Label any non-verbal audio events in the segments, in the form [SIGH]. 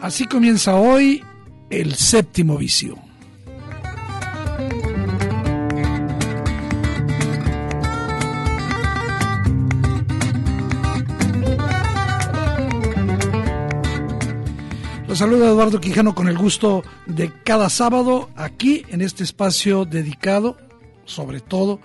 Así comienza hoy el séptimo vicio. Los saluda Eduardo Quijano con el gusto de cada sábado aquí en este espacio dedicado sobre todo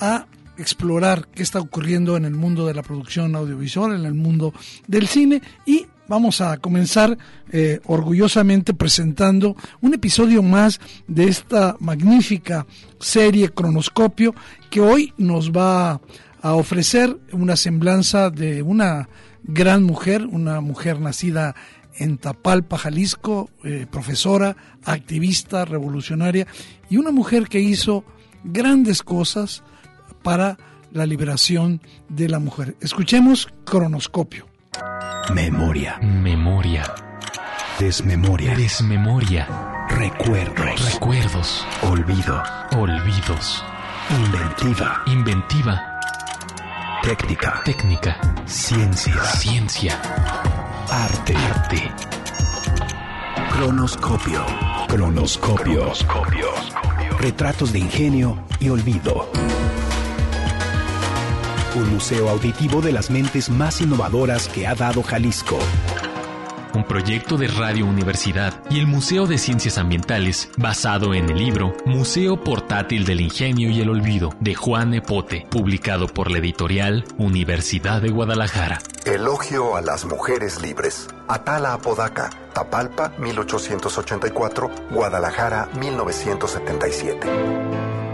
a explorar qué está ocurriendo en el mundo de la producción audiovisual, en el mundo del cine y vamos a comenzar eh, orgullosamente presentando un episodio más de esta magnífica serie Cronoscopio que hoy nos va a ofrecer una semblanza de una gran mujer, una mujer nacida en Tapalpa, Jalisco, eh, profesora, activista, revolucionaria y una mujer que hizo grandes cosas para la liberación de la mujer. Escuchemos Cronoscopio. Memoria. Memoria. Desmemoria. Desmemoria. Recuerdos. Recuerdos. Olvido. Olvidos. Inventiva. Inventiva. Técnica. Técnica. Ciencia. Ciencia. Arte. Arte. Cronoscopio. Cronoscopio. Retratos de ingenio y olvido. Un museo auditivo de las mentes más innovadoras que ha dado Jalisco. Un proyecto de Radio Universidad y el Museo de Ciencias Ambientales basado en el libro Museo Portátil del Ingenio y el Olvido de Juan Epote, publicado por la editorial Universidad de Guadalajara. Elogio a las mujeres libres. Atala Apodaca, Tapalpa, 1884, Guadalajara, 1977.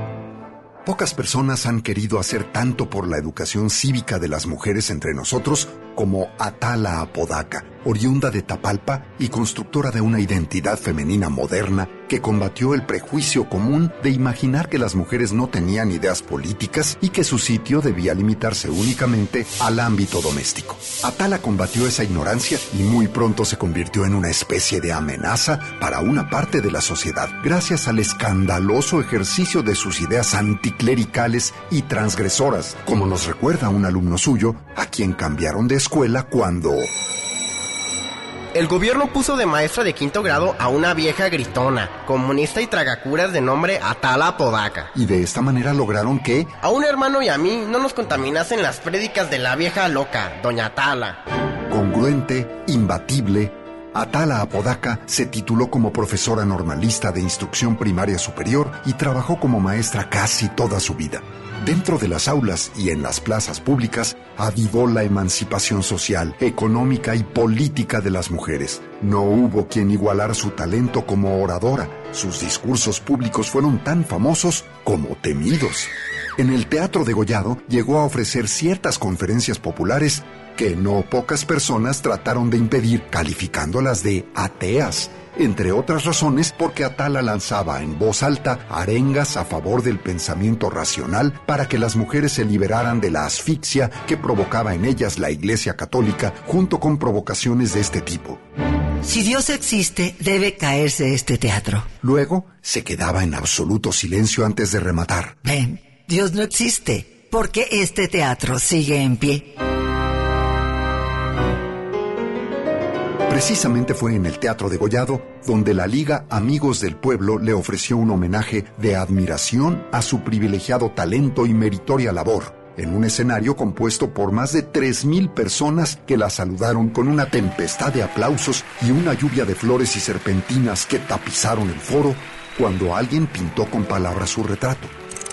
Pocas personas han querido hacer tanto por la educación cívica de las mujeres entre nosotros como Atala Apodaca, oriunda de Tapalpa y constructora de una identidad femenina moderna que combatió el prejuicio común de imaginar que las mujeres no tenían ideas políticas y que su sitio debía limitarse únicamente al ámbito doméstico. Atala combatió esa ignorancia y muy pronto se convirtió en una especie de amenaza para una parte de la sociedad, gracias al escandaloso ejercicio de sus ideas anticlericales y transgresoras, como nos recuerda un alumno suyo, a quien cambiaron de escuela cuando... El gobierno puso de maestra de quinto grado a una vieja gritona, comunista y tragacuras de nombre Atala Podaca. Y de esta manera lograron que... A un hermano y a mí no nos contaminasen las prédicas de la vieja loca, doña Atala. Congruente, imbatible, Atala Apodaca se tituló como profesora normalista de instrucción primaria superior y trabajó como maestra casi toda su vida. Dentro de las aulas y en las plazas públicas avivó la emancipación social, económica y política de las mujeres. No hubo quien igualara su talento como oradora. Sus discursos públicos fueron tan famosos como temidos. En el Teatro de Gollado llegó a ofrecer ciertas conferencias populares que no pocas personas trataron de impedir calificándolas de ateas entre otras razones porque Atala lanzaba en voz alta arengas a favor del pensamiento racional para que las mujeres se liberaran de la asfixia que provocaba en ellas la Iglesia Católica junto con provocaciones de este tipo. Si Dios existe, debe caerse este teatro. Luego se quedaba en absoluto silencio antes de rematar. Ven, Dios no existe, porque este teatro sigue en pie. Precisamente fue en el Teatro de Gollado donde la Liga Amigos del Pueblo le ofreció un homenaje de admiración a su privilegiado talento y meritoria labor, en un escenario compuesto por más de 3.000 personas que la saludaron con una tempestad de aplausos y una lluvia de flores y serpentinas que tapizaron el foro cuando alguien pintó con palabras su retrato.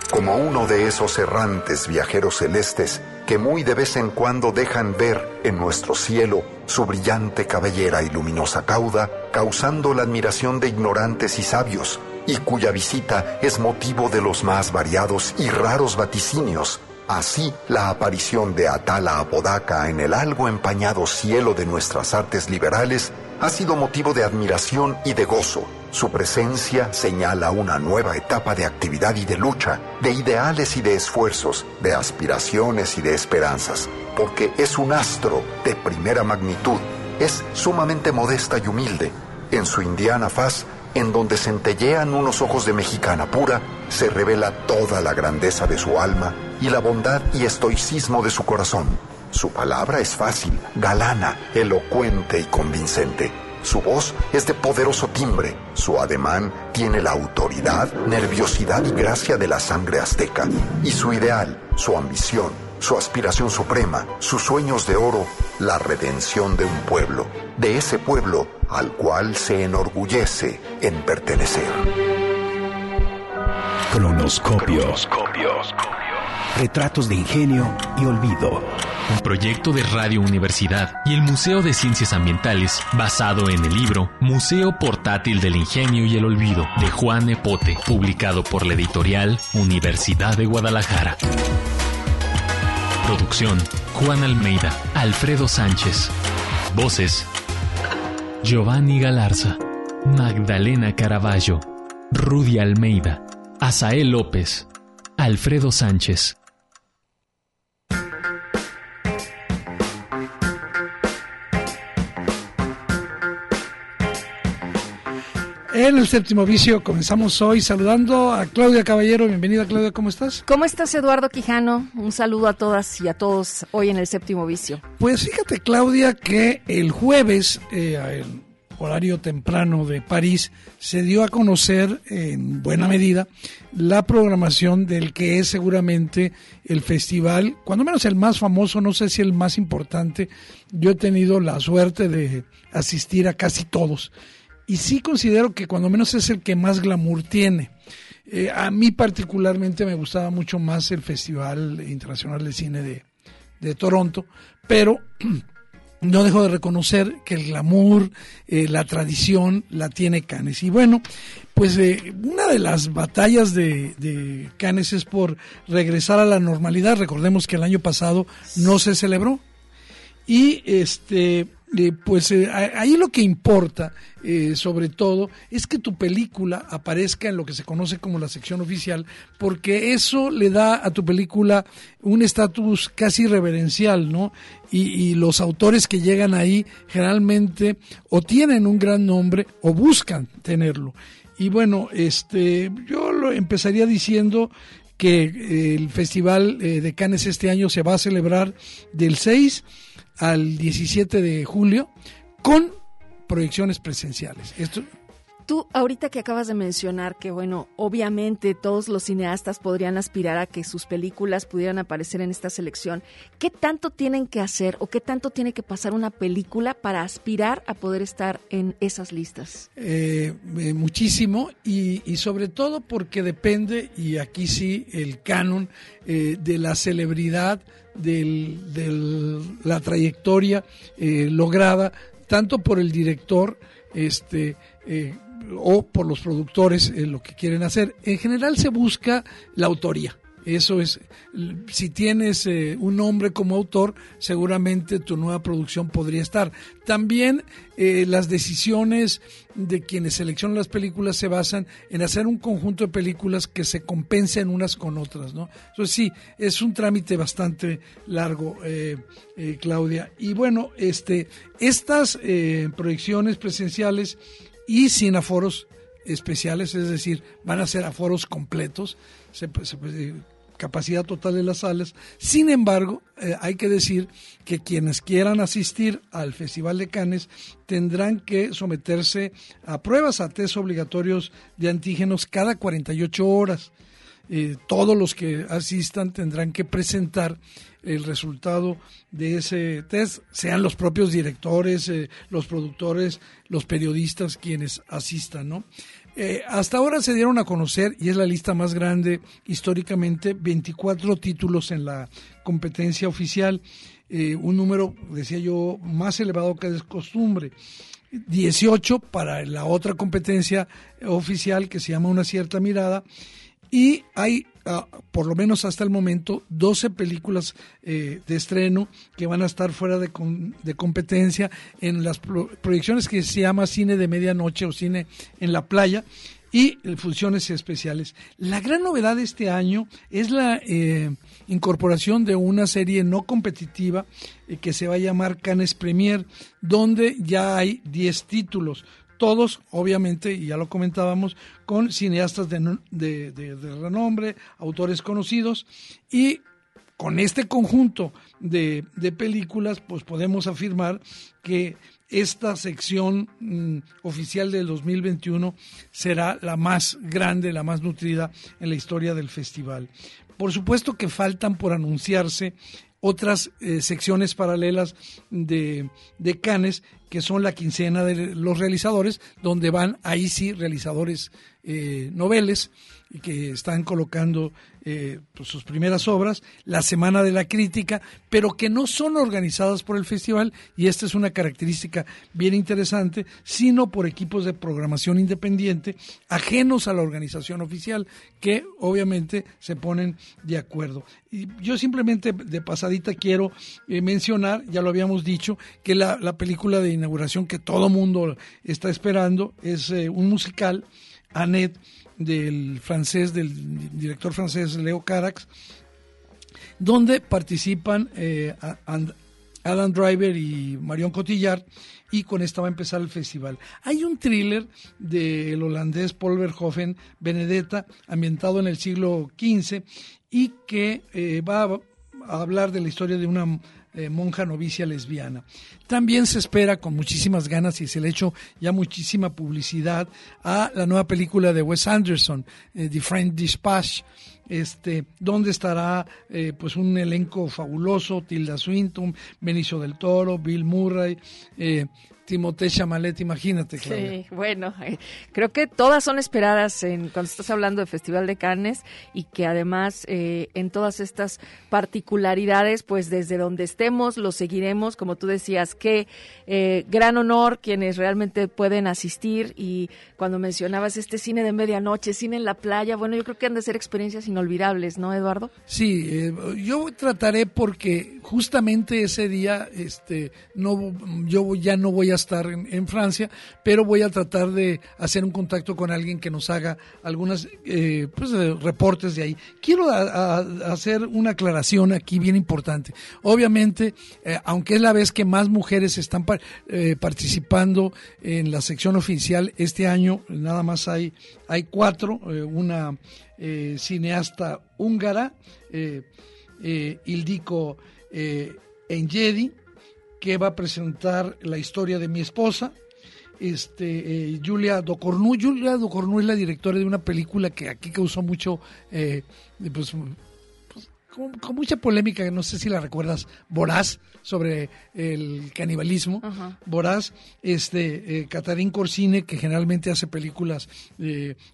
Como uno de esos errantes viajeros celestes que muy de vez en cuando dejan ver en nuestro cielo su brillante cabellera y luminosa cauda, causando la admiración de ignorantes y sabios, y cuya visita es motivo de los más variados y raros vaticinios. Así, la aparición de Atala Apodaca en el algo empañado cielo de nuestras artes liberales ha sido motivo de admiración y de gozo. Su presencia señala una nueva etapa de actividad y de lucha, de ideales y de esfuerzos, de aspiraciones y de esperanzas, porque es un astro de primera magnitud, es sumamente modesta y humilde. En su indiana faz en donde centellean unos ojos de mexicana pura, se revela toda la grandeza de su alma y la bondad y estoicismo de su corazón. Su palabra es fácil, galana, elocuente y convincente. Su voz es de poderoso timbre, su ademán tiene la autoridad, nerviosidad y gracia de la sangre azteca, y su ideal, su ambición, su aspiración suprema, sus sueños de oro, la redención de un pueblo, de ese pueblo al cual se enorgullece en pertenecer. Cronoscopio. Retratos de ingenio y olvido. Un proyecto de Radio Universidad y el Museo de Ciencias Ambientales basado en el libro Museo Portátil del Ingenio y el Olvido de Juan Epote, publicado por la editorial Universidad de Guadalajara. Producción Juan Almeida, Alfredo Sánchez. Voces Giovanni Galarza, Magdalena Caraballo, Rudy Almeida, Asael López, Alfredo Sánchez. En el séptimo vicio comenzamos hoy saludando a Claudia Caballero. Bienvenida Claudia, ¿cómo estás? ¿Cómo estás Eduardo Quijano? Un saludo a todas y a todos hoy en el séptimo vicio. Pues fíjate Claudia que el jueves, eh, el horario temprano de París, se dio a conocer en buena medida la programación del que es seguramente el festival, cuando menos el más famoso, no sé si el más importante. Yo he tenido la suerte de asistir a casi todos y sí considero que cuando menos es el que más glamour tiene. Eh, a mí particularmente me gustaba mucho más el Festival Internacional de Cine de, de Toronto, pero [CLEARS THROAT] no dejo de reconocer que el glamour, eh, la tradición la tiene Cannes. Y bueno, pues eh, una de las batallas de, de Cannes es por regresar a la normalidad. Recordemos que el año pasado no se celebró. Y este eh, pues eh, ahí lo que importa, eh, sobre todo, es que tu película aparezca en lo que se conoce como la sección oficial, porque eso le da a tu película un estatus casi reverencial, ¿no? Y, los autores que llegan ahí generalmente o tienen un gran nombre o buscan tenerlo. Y bueno, este, yo lo empezaría diciendo que el Festival de Cannes este año se va a celebrar del 6 al 17 de julio con proyecciones presenciales. Esto, Tú ahorita que acabas de mencionar que, bueno, obviamente todos los cineastas podrían aspirar a que sus películas pudieran aparecer en esta selección, ¿qué tanto tienen que hacer o qué tanto tiene que pasar una película para aspirar a poder estar en esas listas? Eh, eh, muchísimo y, sobre todo porque depende, y aquí sí, el canon eh, de la celebridad, de la trayectoria lograda, tanto por el director, este, o por los productores eh, lo que quieren hacer. En general se busca la autoría. Eso es, si tienes eh, un nombre como autor, seguramente tu nueva producción podría estar. También eh, las decisiones de quienes seleccionan las películas se basan en hacer un conjunto de películas que se compensen unas con otras, ¿no? Entonces sí, es un trámite bastante largo, eh, Claudia. Y bueno, este, estas proyecciones presenciales y sin aforos especiales, es decir, van a ser aforos completos, se, se, capacidad total de las salas. Sin embargo, eh, hay que decir que quienes quieran asistir al Festival de Cannes tendrán que someterse a pruebas, a test obligatorios de antígenos cada 48 horas. Eh, todos los que asistan tendrán que presentar el resultado de ese test, sean los propios directores, eh, los productores, los periodistas quienes asistan, ¿no? Eh, hasta ahora se dieron a conocer, y es la lista más grande históricamente, 24 títulos en la competencia oficial, un número, decía yo, más elevado que es costumbre. 18 para la otra competencia oficial que se llama Una cierta mirada y hay ah, por lo menos hasta el momento 12 películas eh, de estreno que van a estar fuera de, de competencia en las proyecciones que se llama cine de medianoche o cine en la playa y funciones especiales. La gran novedad de este año es la eh, incorporación de una serie no competitiva eh, que se va a llamar Cannes Premier, donde ya hay 10 títulos. Todos, obviamente, y ya lo comentábamos, con cineastas de, de renombre, autores conocidos, y con este conjunto de, de, películas, pues podemos afirmar que esta sección mm, oficial del 2021 será la más grande, la más nutrida en la historia del festival. Por supuesto que faltan por anunciarse otras eh, secciones paralelas de, de Canes, que son la quincena de los realizadores, donde van ahí sí realizadores eh, noveles que están colocando eh, pues, sus primeras obras, la Semana de la Crítica, pero que no son organizadas por el festival, y esta es una característica bien interesante, sino por equipos de programación independiente, ajenos a la organización oficial, que obviamente se ponen de acuerdo. Y yo simplemente de pasadita quiero eh, mencionar, ya lo habíamos dicho, que la, película de inauguración que todo mundo está esperando es eh, un musical, Annette, del francés, del director francés Leo Carax, donde participan eh, Adam Driver y Marion Cotillard, y con esta va a empezar el festival. Hay un thriller del holandés Paul Verhoeven, Benedetta, ambientado en el siglo XV, y que eh, va a hablar de la historia de una eh, monja novicia lesbiana. También se espera con muchísimas ganas y se le ha hecho ya muchísima publicidad a la nueva película de Wes Anderson, eh, The Friend Dispatch, este, donde estará eh, pues un elenco fabuloso, Tilda Swinton, Benicio del Toro, Bill Murray, Timothée Chamalet, imagínate. Sí, bueno, eh, creo que todas son esperadas en, cuando estás hablando de Festival de Cannes y que además eh, en todas estas particularidades, pues desde donde estemos lo seguiremos, como tú decías, qué eh, gran honor quienes realmente pueden asistir y cuando mencionabas este cine de medianoche, cine en la playa, bueno, yo creo que han de ser experiencias inolvidables, ¿no, Eduardo? Sí, yo trataré porque justamente ese día, este, no, yo ya no voy a estar en, Francia, pero voy a tratar de hacer un contacto con alguien que nos haga algunos eh, pues, reportes de ahí. Quiero hacer una aclaración aquí bien importante. Obviamente, eh, aunque es la vez que más mujeres están eh, participando en la sección oficial, este año nada más hay, hay cuatro, una cineasta húngara, Ildiko Enjedi, que va a presentar la historia de mi esposa, este, eh, Julia Docornú. Julia Docornú es la directora de una película que aquí causó mucho, eh, pues, pues con, mucha polémica, no sé si la recuerdas, Voraz, sobre el canibalismo. Voraz, este, eh, Catarín Corsine, que generalmente hace películas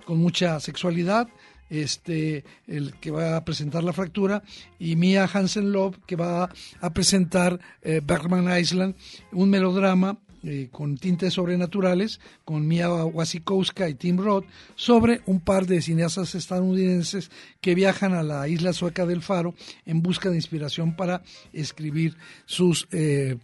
con mucha sexualidad este, el que va a presentar la fractura, y Mia Hansen Love, que va a presentar eh, Bergman Island, un melodrama eh, con tintes sobrenaturales, con Mia Wasikowska y Tim Roth, sobre un par de cineastas estadounidenses que viajan a la isla sueca del Faro en busca de inspiración para escribir sus eh,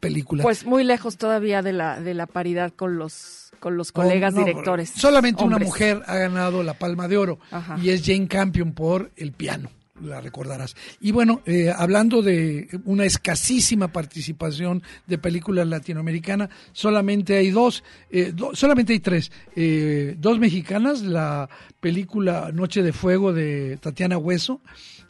películas. Pues muy lejos todavía de la, de la paridad con los con los colegas directores. Solamente una mujer ha ganado la Palma de Oro y es Jane Campion por El piano la recordarás. Y bueno, eh, hablando de una escasísima participación de películas latinoamericanas, solamente hay dos, eh, solamente hay tres, eh, dos mexicanas, la película Noche de Fuego de Tatiana Hueso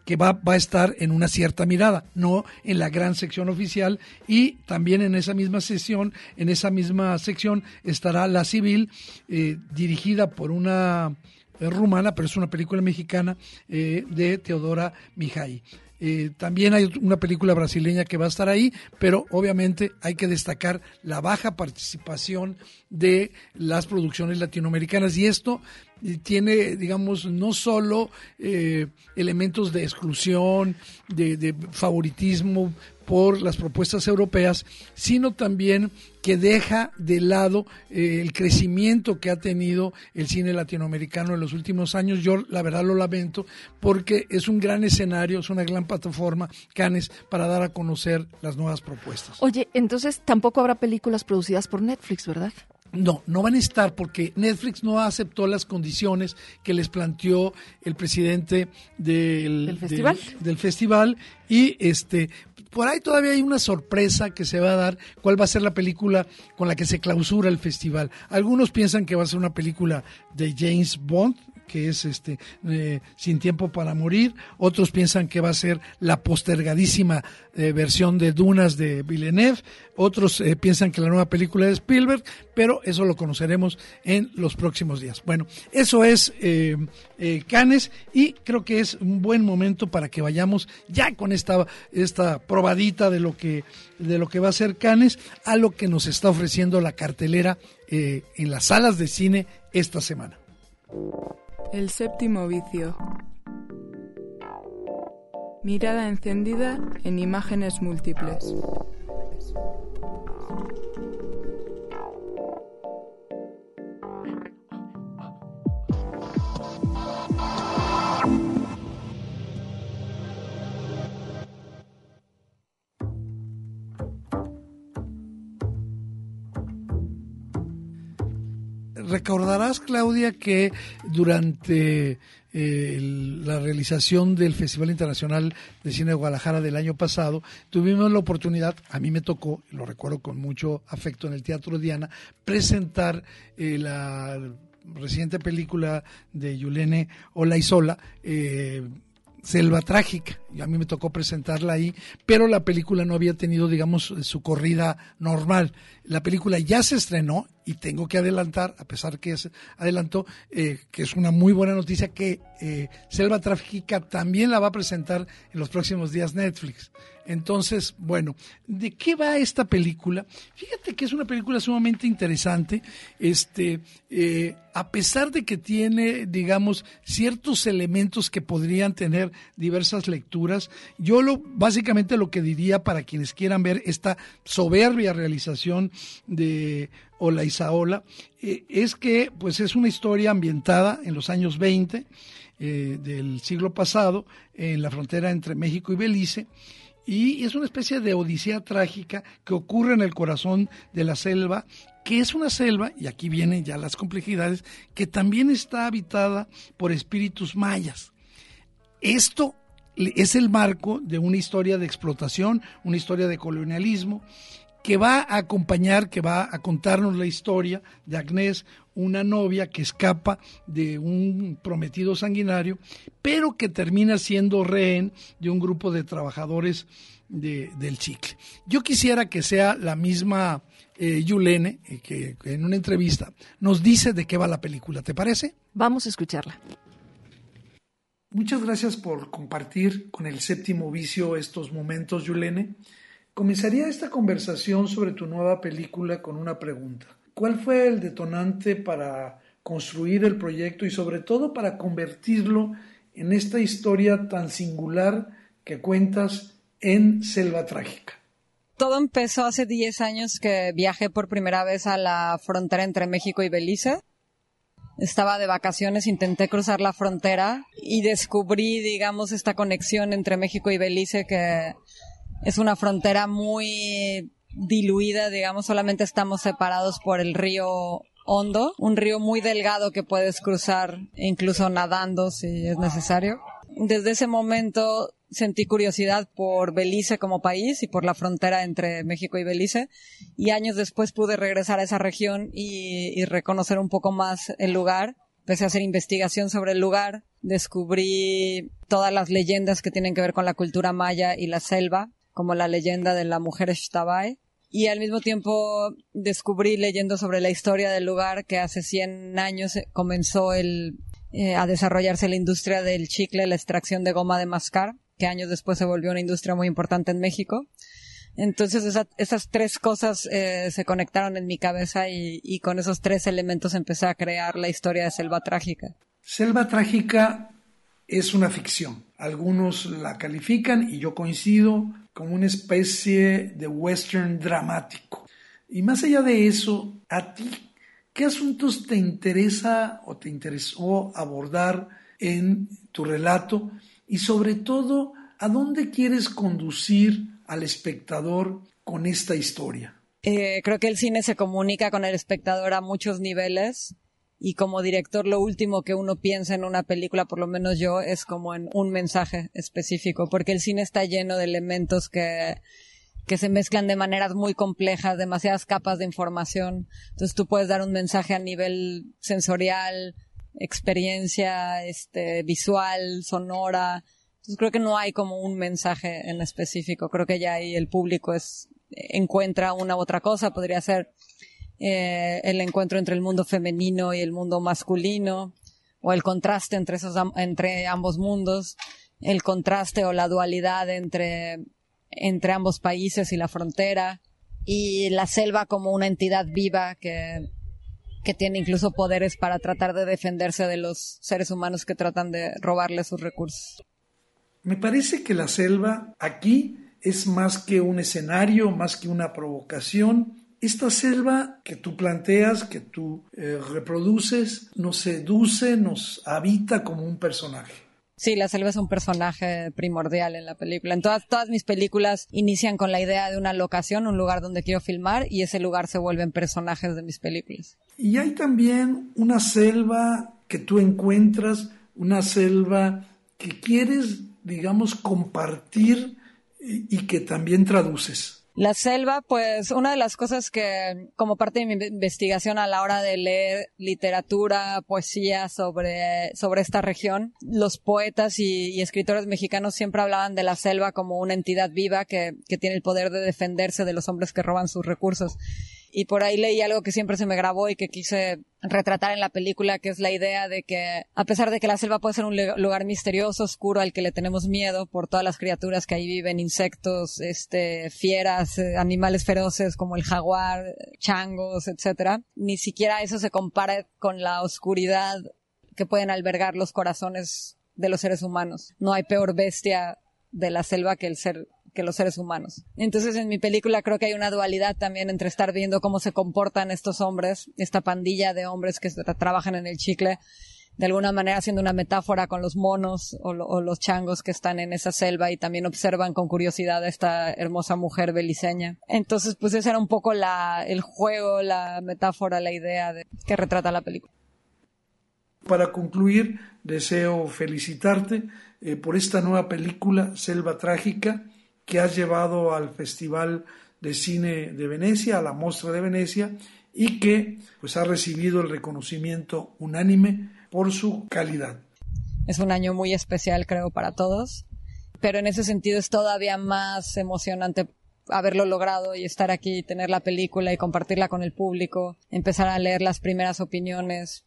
que va, va, a estar en una cierta mirada, no en la gran sección oficial y también en esa misma sesión, en esa misma sección estará la civil eh, dirigida por una rumana, pero es una película mexicana de Teodora Mijay. Eh, también hay una película brasileña que va a estar ahí, pero obviamente hay que destacar la baja participación de las producciones latinoamericanas y esto eh, tiene, digamos, no solo eh, elementos de exclusión, de favoritismo por las propuestas europeas, sino también que deja de lado eh, el crecimiento que ha tenido el cine latinoamericano en los últimos años. Yo la verdad lo lamento porque es un gran escenario, es una gran plataforma, Canes, para dar a conocer las nuevas propuestas. Oye, entonces tampoco habrá películas producidas por Netflix, ¿verdad? No, no van a estar porque Netflix no aceptó las condiciones que les planteó el presidente del, festival? del, festival y este por ahí todavía hay una sorpresa que se va a dar, cuál va a ser la película con la que se clausura el festival. Algunos piensan que va a ser una película de James Bond, que es este eh, Sin tiempo para morir. Otros piensan que va a ser la postergadísima eh, versión de Dunas de Villeneuve. Otros eh, piensan que la nueva película de Spielberg, pero eso lo conoceremos en los próximos días. Bueno, eso es Canes y creo que es un buen momento para que vayamos ya con esta, esta probadita de lo que de lo que va a ser Canes a lo que nos está ofreciendo la cartelera en las salas de cine esta semana. El séptimo vicio. Mirada encendida en imágenes múltiples. Recordarás, Claudia, que durante eh, la realización del Festival Internacional de Cine de Guadalajara del año pasado, tuvimos la oportunidad, a mí me tocó, lo recuerdo con mucho afecto en el Teatro Diana, presentar eh, la reciente película de Yulene Olaizola, eh, Selva Trágica. Y a mí me tocó presentarla ahí, pero la película no había tenido, digamos, su corrida normal. La película ya se estrenó y tengo que adelantar, a pesar que se adelantó, eh, que es una muy buena noticia, que eh, Selva Trágica también la va a presentar en los próximos días Netflix. Entonces, bueno, ¿de qué va esta película? Fíjate que es una película sumamente interesante. Este, eh, a pesar de que tiene, digamos, ciertos elementos que podrían tener diversas lecturas, yo lo, básicamente lo que diría para quienes quieran ver esta soberbia realización de Ola Isaola, eh, es que pues es una historia ambientada en los años 20 eh, del siglo pasado, en la frontera entre México y Belice, y es una especie de odisea trágica que ocurre en el corazón de la selva, que es una selva, y aquí vienen ya las complejidades, que también está habitada por espíritus mayas. Esto es el marco de una historia de explotación, una historia de colonialismo, que va a acompañar, que va a contarnos la historia de Agnés, una novia que escapa de un prometido sanguinario, pero que termina siendo rehén de un grupo de trabajadores del chicle. Yo quisiera que sea la misma eh, Yulene, eh, que en una entrevista nos dice de qué va la película. ¿Te parece? Vamos a escucharla. Muchas gracias por compartir con el séptimo vicio estos momentos, Yulene. Comenzaría esta conversación sobre tu nueva película con una pregunta. ¿Cuál fue el detonante para construir el proyecto y sobre todo para convertirlo en esta historia tan singular que cuentas en Selva Trágica? Todo empezó hace 10 años que viajé por primera vez a la frontera entre México y Belice. Estaba de vacaciones, intenté cruzar la frontera y descubrí, digamos, esta conexión entre México y Belice que es una frontera muy diluida, digamos, solamente estamos separados por el río Hondo, un río muy delgado que puedes cruzar incluso nadando si es necesario. Desde ese momento sentí curiosidad por Belice como país y por la frontera entre México y Belice y años después pude regresar a esa región y, y reconocer un poco más el lugar. Empecé a hacer investigación sobre el lugar, descubrí todas las leyendas que tienen que ver con la cultura maya y la selva, como la leyenda de la mujer Shtabai. Y al mismo tiempo descubrí leyendo sobre la historia del lugar que hace 100 años comenzó el, eh, a desarrollarse la industria del chicle, la extracción de goma de mascar, que años después se volvió una industria muy importante en México. Entonces esas tres cosas eh, se conectaron en mi cabeza y, con esos tres elementos empecé a crear la historia de Selva Trágica. Selva Trágica es una ficción. Algunos la califican y yo coincido como una especie de western dramático. Y más allá de eso, a ti, ¿qué asuntos te interesa o te interesó abordar en tu relato? Y sobre todo, ¿a dónde quieres conducir al espectador con esta historia? Eh, creo que el cine se comunica con el espectador a muchos niveles y como director lo último que uno piensa en una película, por lo menos yo, es como en un mensaje específico, porque el cine está lleno de elementos que, que se mezclan de maneras muy complejas, demasiadas capas de información. Entonces tú puedes dar un mensaje a nivel sensorial, experiencia, este, visual, sonora. Entonces creo que no hay como un mensaje en específico. Creo que ya ahí el público es, encuentra una u otra cosa. Podría ser eh, el encuentro entre el mundo femenino y el mundo masculino, o el contraste entre, esos, entre ambos mundos, el contraste o la dualidad entre, entre ambos países y la frontera, y la selva como una entidad viva que, que tiene incluso poderes para tratar de defenderse de los seres humanos que tratan de robarle sus recursos. Me parece que la selva aquí es más que un escenario, más que una provocación, esta selva que tú planteas, que tú eh, reproduces, nos seduce, nos habita como un personaje. Sí, la selva es un personaje primordial en la película. En todas, todas mis películas inician con la idea de una locación, un lugar donde quiero filmar, y ese lugar se vuelven personajes de mis películas. Y hay también una selva que tú encuentras, una selva que quieres, digamos, compartir y que también traduces. La selva, pues una de las cosas que como parte de mi investigación a la hora de leer literatura, poesía sobre, sobre esta región, los poetas y, escritores mexicanos siempre hablaban de la selva como una entidad viva que, que tiene el poder de defenderse de los hombres que roban sus recursos y por ahí leí algo que siempre se me grabó y que quise retratar en la película, que es la idea de que, a pesar de que la selva puede ser un lugar misterioso, oscuro, al que le tenemos miedo por todas las criaturas que ahí viven, insectos, este, fieras, eh, animales feroces como el jaguar, changos, etcétera, ni siquiera eso se compara con la oscuridad que pueden albergar los corazones de los seres humanos. No hay peor bestia de la selva que el ser que los seres humanos. Entonces en mi película creo que hay una dualidad también entre estar viendo cómo se comportan estos hombres, esta pandilla de hombres que trabajan en el chicle, de alguna manera haciendo una metáfora con los monos o, los changos que están en esa selva y también observan con curiosidad a esta hermosa mujer beliceña. Entonces, pues ese era un poco la, el juego, la metáfora, la idea de, que retrata la película. Para concluir, deseo felicitarte eh, por esta nueva película, Selva Trágica, que has llevado al Festival de Cine de Venecia, a la Mostra de Venecia, y que pues ha recibido el reconocimiento unánime por su calidad. Es un año muy especial, creo, para todos, pero en ese sentido es todavía más emocionante haberlo logrado y estar aquí, tener la película y compartirla con el público, empezar a leer las primeras opiniones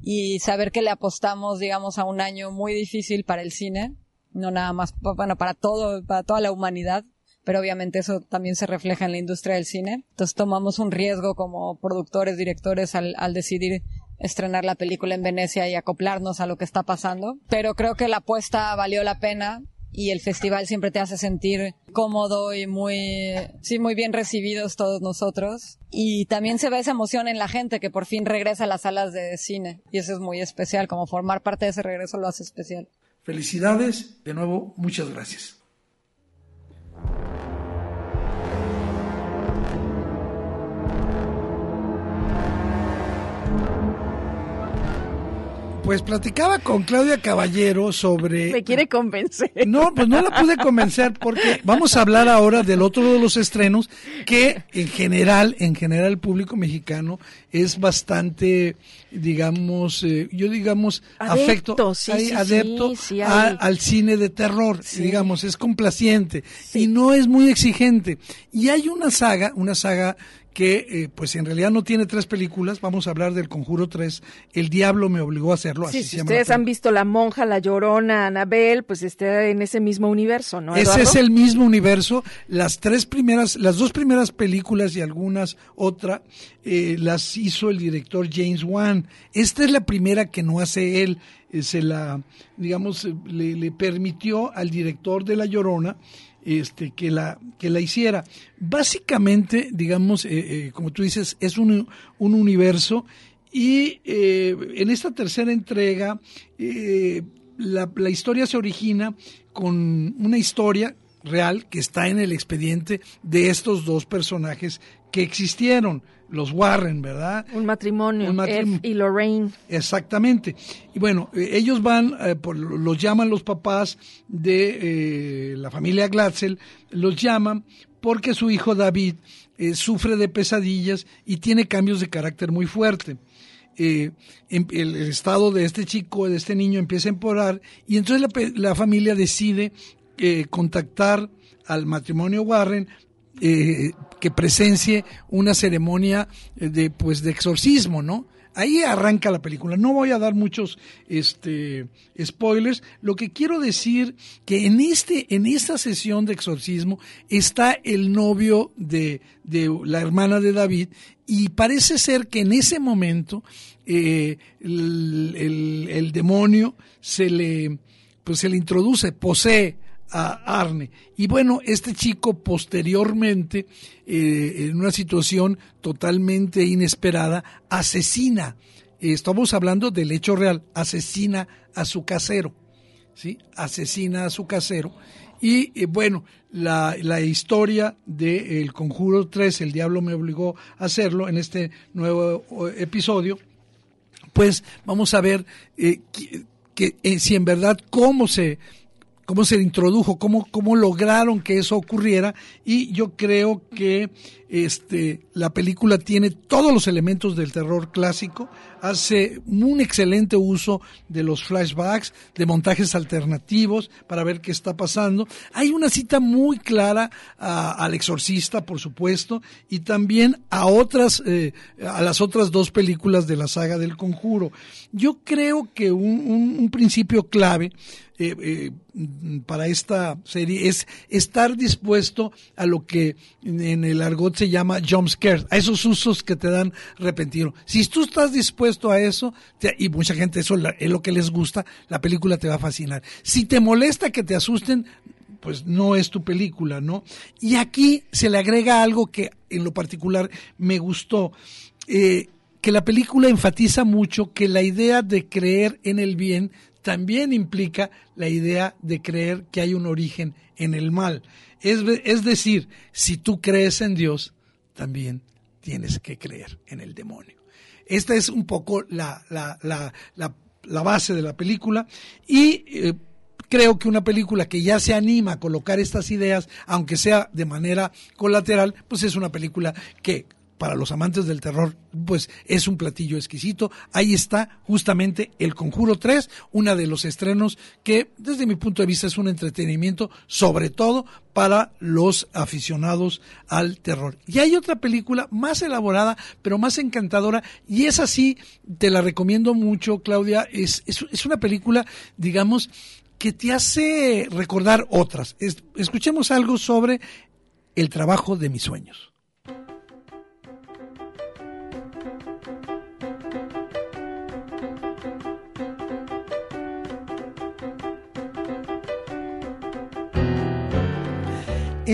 y saber que le apostamos, digamos, a un año muy difícil para el cine, no nada más, bueno, para todo, para toda la humanidad, pero obviamente eso también se refleja en la industria del cine. Entonces tomamos un riesgo como productores, directores al, al decidir estrenar la película en Venecia y acoplarnos a lo que está pasando. Pero creo que la apuesta valió la pena y el festival siempre te hace sentir cómodo y muy, sí, muy bien recibidos todos nosotros. Y también se ve esa emoción en la gente que por fin regresa a las salas de cine. Y eso es muy especial, como formar parte de ese regreso lo hace especial. Felicidades, de nuevo, muchas gracias. Pues platicaba con Claudia Caballero sobre... Me quiere convencer. No, pues no la pude convencer porque vamos a hablar ahora del otro de los estrenos que en general, en general el público mexicano es bastante, digamos, eh, yo digamos, afecto, sí, adepto al cine de terror, digamos, es complaciente y no es muy exigente. Y hay una saga, una saga que eh, pues en realidad no tiene tres películas, vamos a hablar del Conjuro 3, El Diablo me obligó a hacerlo. Sí, así se si ustedes han visto La Monja, La Llorona, Anabel, pues está en ese mismo universo, ¿no? Ese es el mismo universo. Las tres primeras, las dos primeras películas y algunas otra eh, las hizo el director James Wan. Esta es la primera que no hace él. Eh, se la, digamos, eh, le, le permitió al director de La Llorona este, que, la, que la hiciera. Básicamente, digamos, eh, eh, como tú dices, es un, un universo y eh, en esta tercera entrega eh, la, la historia se origina con una historia real que está en el expediente de estos dos personajes que existieron, los Warren, ¿verdad? Un matrimonio, Un y Lorraine. Exactamente. Y bueno, eh, ellos van, eh, por- los llaman los papás de eh, la familia Glatzel, los llaman porque su hijo David eh, sufre de pesadillas y tiene cambios de carácter muy fuerte. Eh, em- el, el estado de este chico, de este niño, empieza a empeorar y entonces la, la familia decide eh, contactar al matrimonio Warren eh, que presencie una ceremonia eh, de pues de exorcismo, ¿no? Ahí arranca la película. No voy a dar muchos este spoilers. Lo que quiero decir que en este en esta sesión de exorcismo está el novio de, de la hermana de David y parece ser que en ese momento eh, el, el- el demonio se le pues se le introduce, posee a Arne. Y bueno, este chico posteriormente, eh, en una situación totalmente inesperada, asesina. Eh, Estamos hablando del hecho real, asesina a su casero. ¿sí? Asesina a su casero. Y eh, bueno, la, la historia de El Conjuro 3, El Diablo me obligó a hacerlo en este nuevo episodio, pues vamos a ver que, si en verdad cómo se cómo se introdujo, cómo, cómo lograron que eso ocurriera y yo creo que este la película tiene todos los elementos del terror clásico, hace un excelente uso de los flashbacks, de montajes alternativos para ver qué está pasando. Hay una cita muy clara al exorcista, por supuesto, y también a otras, eh, a las otras dos películas de la saga del conjuro. Yo creo que un, un- un principio clave eh, eh, para esta serie es estar dispuesto a lo que en el argot se llama jump scares, a esos usos que te dan repentino. Si tú estás dispuesto a eso, y mucha gente eso es lo que les gusta, la película te va a fascinar. Si te molesta que te asusten, pues no es tu película, ¿no? Y aquí se le agrega algo que en lo particular me gustó. eh, que la película enfatiza mucho que la idea de creer en el bien también implica la idea de creer que hay un origen en el mal. Es, decir, si tú crees en Dios, también tienes que creer en el demonio. Esta es un poco la base de la película y eh, creo que una película que ya se anima a colocar estas ideas, aunque sea de manera colateral, pues es una película que para los amantes del terror, pues es un platillo exquisito. Ahí está justamente El Conjuro 3, uno de los estrenos que desde mi punto de vista es un entretenimiento, sobre todo para los aficionados al terror. Y hay otra película más elaborada, pero más encantadora, y esa sí, te la recomiendo mucho, Claudia, es, es, es una película, digamos, que te hace recordar otras. Es- escuchemos algo sobre el trabajo de mis sueños.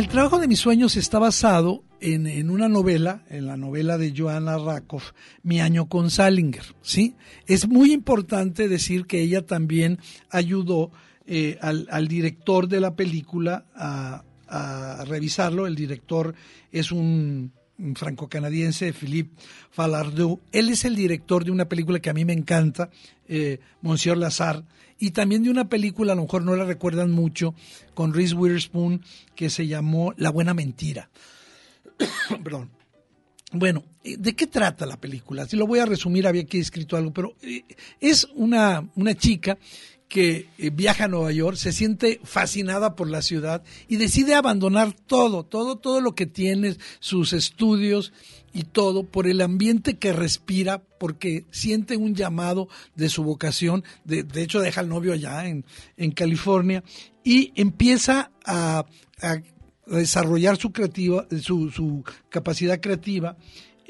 El trabajo de mis sueños está basado en, una novela, en la novela de Joanna Rakoff, Mi año con Salinger, ¿sí? Es muy importante decir que ella también ayudó eh, al, director de la película a, revisarlo. El director es un franco-canadiense, Philippe Falardeau. Él es el director de una película que a mí me encanta, eh, Monsieur Lazare, y también de una película, a lo mejor no la recuerdan mucho, con Reese Witherspoon, que se llamó La Buena Mentira. [COUGHS] Perdón. Bueno, eh, ¿de qué trata la película? Si lo voy a resumir, había aquí escrito algo, pero eh, es una, una chica que eh, viaja a Nueva York, se siente fascinada por la ciudad y decide abandonar todo, todo, todo lo que tiene, sus estudios y todo, por el ambiente que respira, porque siente un llamado de su vocación, de, de hecho deja al novio allá en, en California y empieza a, a desarrollar su, creativa, su, su capacidad creativa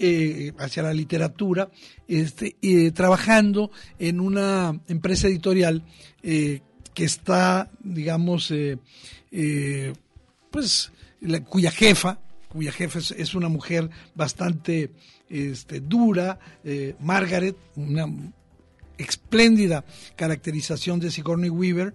eh, hacia la literatura, este, eh, trabajando en una empresa editorial eh, que está, digamos, pues, la- cuya jefa, cuya jefa es, una mujer bastante este, dura, Margaret, una espléndida caracterización de Sigourney Weaver,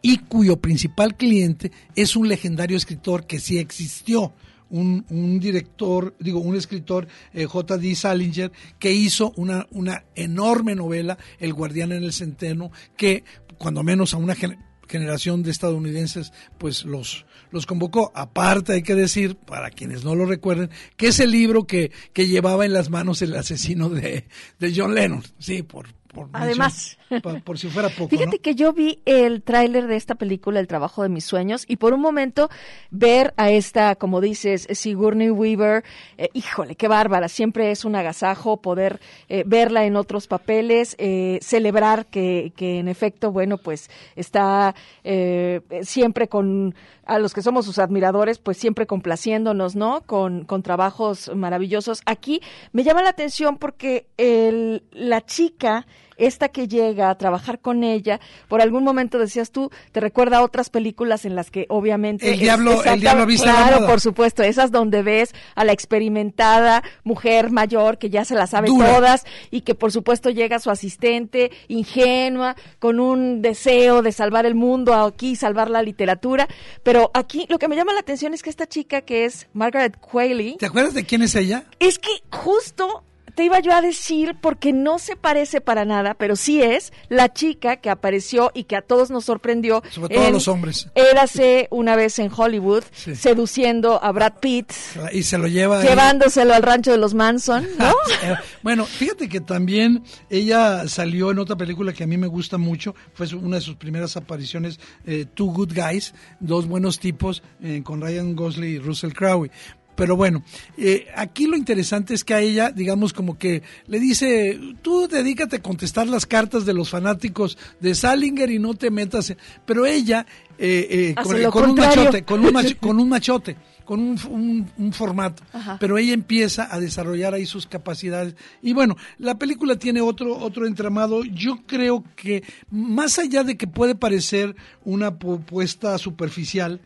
y cuyo principal cliente es un legendario escritor que sí existió. Un, un director, digo, un escritor, eh, J.D. Salinger, que hizo una, una enorme novela, El guardián en el centeno, que cuando menos a una gen- generación de estadounidenses, pues los, los convocó. Aparte hay que decir, para quienes no lo recuerden, que es el libro que, que llevaba en las manos el asesino de, de John Lennon. Sí, por, por Además. mención- por, si fuera poco, Fíjate ¿no? que yo vi el tráiler de esta película, El trabajo de mis sueños, y por un momento ver a esta, como dices, Sigourney Weaver, eh, híjole, qué bárbara, siempre es un agasajo poder eh, verla en otros papeles, eh, celebrar que, que en efecto, bueno, pues está eh, siempre con, a los que somos sus admiradores, pues siempre complaciéndonos, ¿no? Con, con trabajos maravillosos. Aquí me llama la atención porque el, la chica esta que llega a trabajar con ella, por algún momento decías tú, te recuerda a otras películas en las que obviamente... El diablo- el diablo viste la Claro, moda. por supuesto, esas donde ves a la experimentada mujer mayor que ya se la sabe Dura. todas y que por supuesto llega su asistente ingenua con un deseo de salvar el mundo aquí, salvar la literatura, pero aquí lo que me llama la atención es que esta chica que es Margaret Qualley, ¿Te acuerdas de quién es ella? es que justo te iba yo a decir, porque no se parece para nada, pero sí es la chica que apareció y que a todos nos sorprendió. Sobre todo a los hombres. Érase una vez en Hollywood, Sí. seduciendo a Brad Pitt, Y se lo lleva llevándoselo al rancho de los Manson, [LAUGHS] ¿no? Eh, Bueno, fíjate que también ella salió en otra película que a mí me gusta mucho, fue una de sus primeras apariciones, eh, Two Good Guys, dos buenos tipos, eh, con Ryan Gosling y Russell Crowe. Pero bueno, eh, aquí lo interesante es que a ella, digamos, como que le dice, tú dedícate a contestar las cartas de los fanáticos de Salinger y no te metas. en-". Pero ella, eh, eh, Hace con, un machote, con un, mach- [LAUGHS] con un machote, con un, un- un formato. Ajá. Pero ella empieza a desarrollar ahí sus capacidades. Y bueno, la película tiene otro, otro entramado. Yo creo que más allá de que puede parecer una propuesta superficial,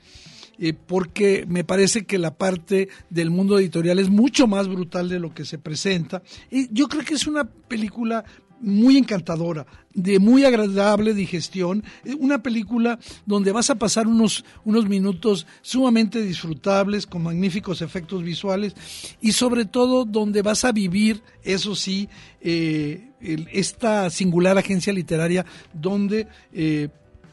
eh, porque me parece que la parte del mundo editorial es mucho más brutal de lo que se presenta. Y yo creo que es una película muy encantadora, de muy agradable digestión, una película donde vas a pasar unos, unos minutos sumamente disfrutables, con magníficos efectos visuales y sobre todo donde vas a vivir, eso sí, eh, el- esta singular agencia literaria donde... eh,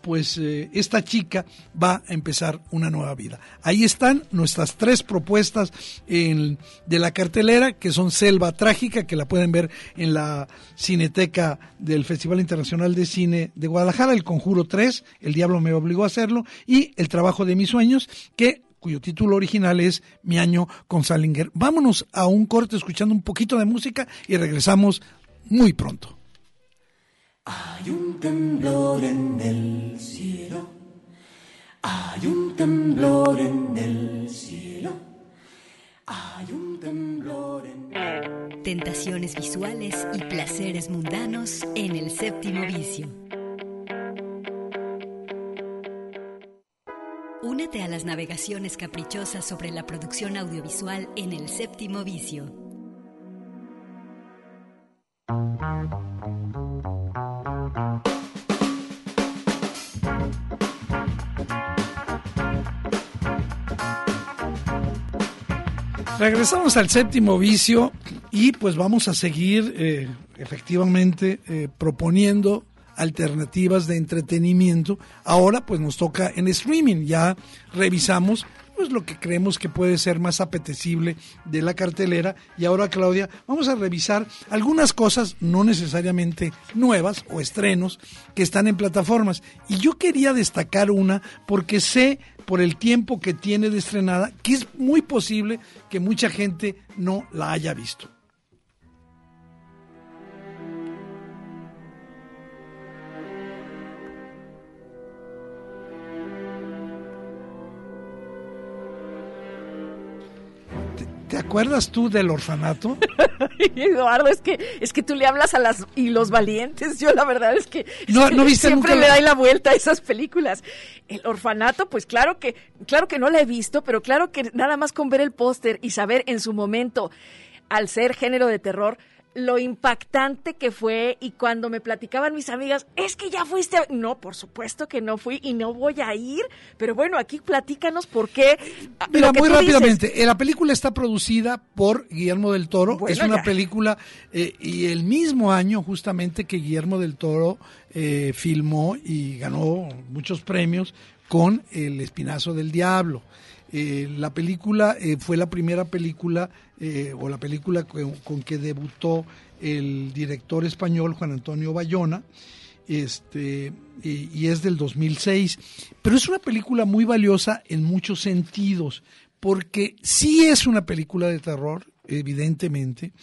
pues eh, esta chica va a empezar una nueva vida. Ahí están nuestras tres propuestas de la cartelera, que son Selva Trágica, que la pueden ver en la Cineteca del Festival Internacional de Cine de Guadalajara, El Conjuro 3, El Diablo me obligó a hacerlo, y El Trabajo de mis sueños, que cuyo título original es Mi año con Salinger. Vámonos a un corte escuchando un poquito de música y regresamos muy pronto. Hay un temblor en el cielo. Hay un temblor en el cielo. Hay un temblor en Tentaciones visuales y placeres mundanos en el séptimo vicio. Únete a las navegaciones caprichosas sobre la producción audiovisual en el séptimo vicio. Regresamos al séptimo vicio y pues vamos a seguir eh, efectivamente eh, proponiendo alternativas de entretenimiento. Ahora pues nos toca en streaming. Ya revisamos pues lo que creemos que puede ser más apetecible de la cartelera. Y ahora, Claudia, vamos a revisar algunas cosas no necesariamente nuevas o estrenos que están en plataformas. Y yo quería destacar una porque sé por el tiempo que tiene de estrenada que es muy posible que mucha gente no la haya visto. ¿Te acuerdas tú del orfanato? [LAUGHS] Eduardo, es que es que tú le hablas a las y los valientes. Yo la verdad es que, no, no [LAUGHS] viste siempre nunca le da la vuelta a esas películas. El orfanato, pues claro que claro que no la he visto, pero claro que nada más con ver el póster y saber en su momento al ser género de terror lo impactante que fue y cuando me platicaban mis amigas, es que ya fuiste. A... No, por supuesto que no fui y no voy a ir, pero bueno, aquí platícanos por qué. Mira, muy rápidamente, dices... la película está producida por Guillermo del Toro, bueno, es una ya. película eh, y el mismo año justamente que Guillermo del Toro eh, filmó y ganó muchos premios con El Espinazo del Diablo. Eh, la película eh, fue la primera película eh, o la película con, con, que debutó el director español Juan Antonio Bayona este, y, es del 2006. Pero es una película muy valiosa en muchos sentidos, porque sí es una película de terror, evidentemente,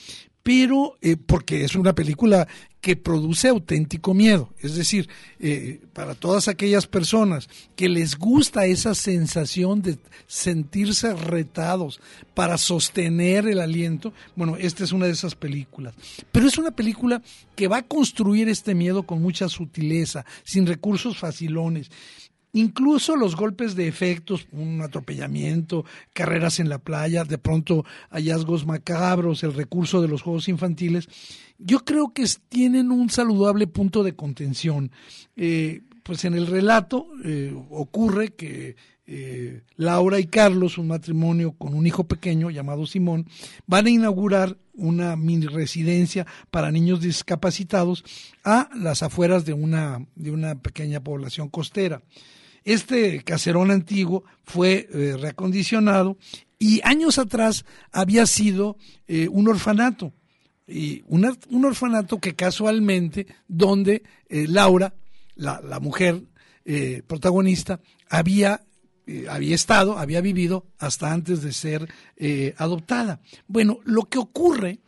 pero eh, porque es una película que produce auténtico miedo. Es decir, eh, para todas aquellas personas que les gusta esa sensación de sentirse retados para sostener el aliento, bueno, esta es una de esas películas. Pero es una película que va a construir este miedo con mucha sutileza, sin recursos facilones. Incluso los golpes de efectos, un atropellamiento, carreras en la playa, de pronto hallazgos macabros, el recurso de los juegos infantiles, yo creo que tienen un saludable punto de contención. Eh, pues en el relato eh, ocurre que eh, Laura y Carlos, un matrimonio con un hijo pequeño llamado Simón, van a inaugurar una mini residencia para niños discapacitados a las afueras de una, de una pequeña población costera. Este caserón antiguo fue eh, reacondicionado y años atrás había sido eh, un orfanato. Y una, un orfanato que casualmente, donde eh, Laura, la, la mujer protagonista, había había estado, había vivido hasta antes de ser adoptada. Bueno, lo que ocurre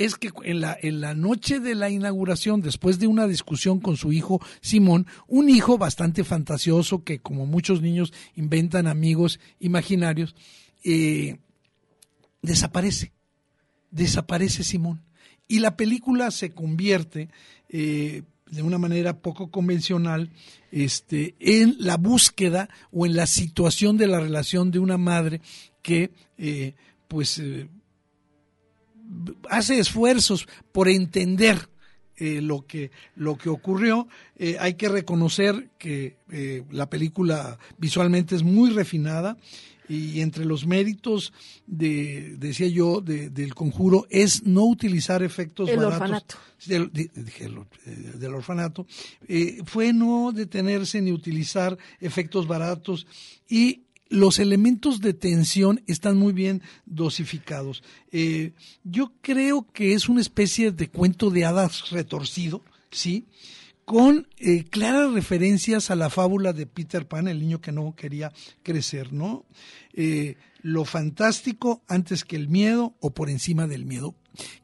es que en la, en la noche de la inauguración, después de una discusión con su hijo Simón, un hijo bastante fantasioso que como muchos niños inventan amigos imaginarios, eh, desaparece, desaparece Simón. Y la película se convierte eh, de una manera poco convencional este, en la búsqueda o en la situación de la relación de una madre que eh, pues hace esfuerzos por entender eh, lo, que, lo que ocurrió. Eh, hay que reconocer que eh, la película visualmente es muy refinada y entre los méritos de, decía yo, de, del conjuro es no utilizar efectos el baratos. Orfanato. Del, de, del orfanato. fue no detenerse ni utilizar efectos baratos y los elementos de tensión están muy bien dosificados. Eh, yo creo que es una especie de cuento de hadas retorcido, ¿sí? Con eh, claras referencias a la fábula de Peter Pan, el niño que no quería crecer, ¿no? Eh, lo fantástico antes que el miedo o por encima del miedo.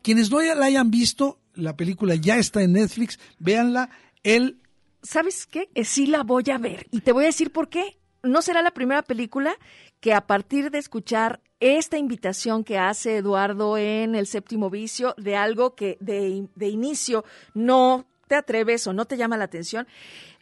Quienes no la hayan visto, la película ya está en Netflix, véanla. El ¿Sabes qué? Sí la voy a ver. Y te voy a decir por qué no será la primera película que a partir de escuchar esta invitación que hace Eduardo en El séptimo vicio de algo que de, de, inicio no te atreves o no te llama la atención,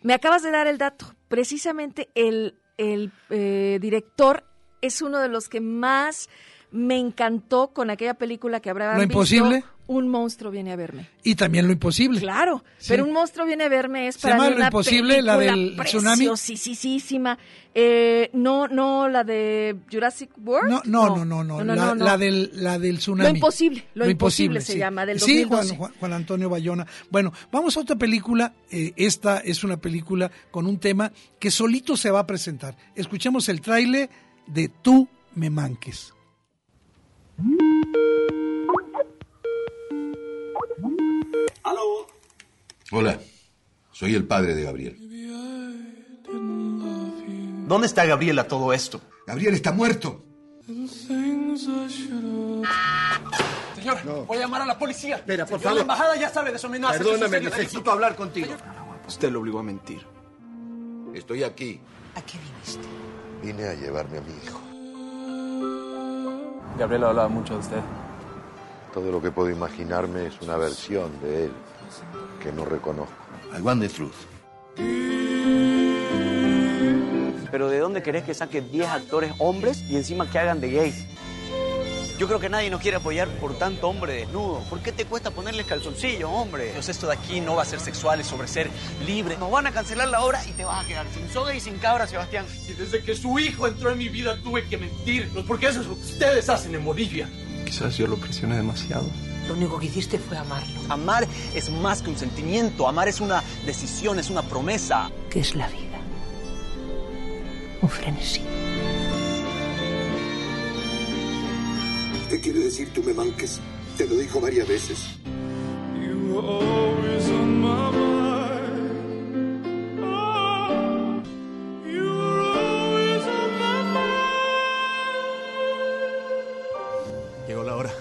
me acabas de dar el dato. Precisamente el, el eh, director es uno de los que más me encantó con aquella película que habrá ¿Lo imposible? Un monstruo viene a verme. Y también lo imposible. Claro, sí. pero un monstruo viene a verme es Se para llama mí lo una imposible, la del tsunami. preciosísima. Eh, no, no, la de Jurassic World. No, no, no, no, no, no, la, no, no. la del, la del tsunami. Lo imposible, lo, imposible, se sí. llama, del Sí, 2012. Juan, Juan, Juan Antonio Bayona. Bueno, vamos a otra película. Eh, esta es una película con un tema que solito se va a presentar. Escuchemos el tráiler de Tú me manques. ¿Aló? Hola, soy el padre de Gabriel. ¿Dónde está Gabriel a todo esto? Gabriel está muerto. Señor, voy a llamar a la policía. Espera, por Señor, favor. La embajada ya sabe de su amenaza. Perdóname, necesito hablar contigo. Usted lo obligó a mentir. Estoy aquí. ¿A qué viniste? Vine a llevarme a mi hijo. Gabriel hablaba mucho de usted. Todo lo que puedo imaginarme es una versión de él que no reconozco. I want the truth. Pero ¿de dónde querés que saque 10 actores hombres y encima que hagan de gays? Yo creo que nadie nos quiere apoyar por tanto hombre desnudo. ¿Por qué te cuesta ponerles calzoncillos, hombre? Dios, esto de aquí no va a ser sexual, es sobre ser libre. Nos van a cancelar la obra y te vas a quedar sin soga y sin cabra, Sebastián. Y desde que su hijo entró en mi vida tuve que mentir. Porque eso es lo que ustedes hacen en Bolivia. Quizás yo lo presioné demasiado. Lo único que hiciste fue amarlo. Amar es más que un sentimiento. Amar es una decisión, es una promesa. ¿Qué es la vida? Un frenesí. Decir tú me manques? Te lo dijo varias veces. Llegó la hora.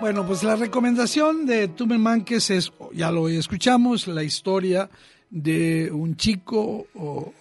Bueno, pues la recomendación de Tú me manques es, ya lo escuchamos, la historia de un chico